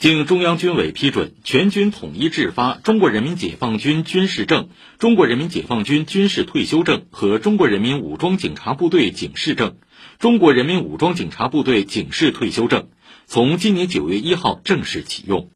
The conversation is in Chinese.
经中央军委批准全军统一制发中国人民解放军军事证中国人民解放军军事退休证和中国人民武装警察部队警示证中国人民武装警察部队警示退休证从今年九月一号正式启用。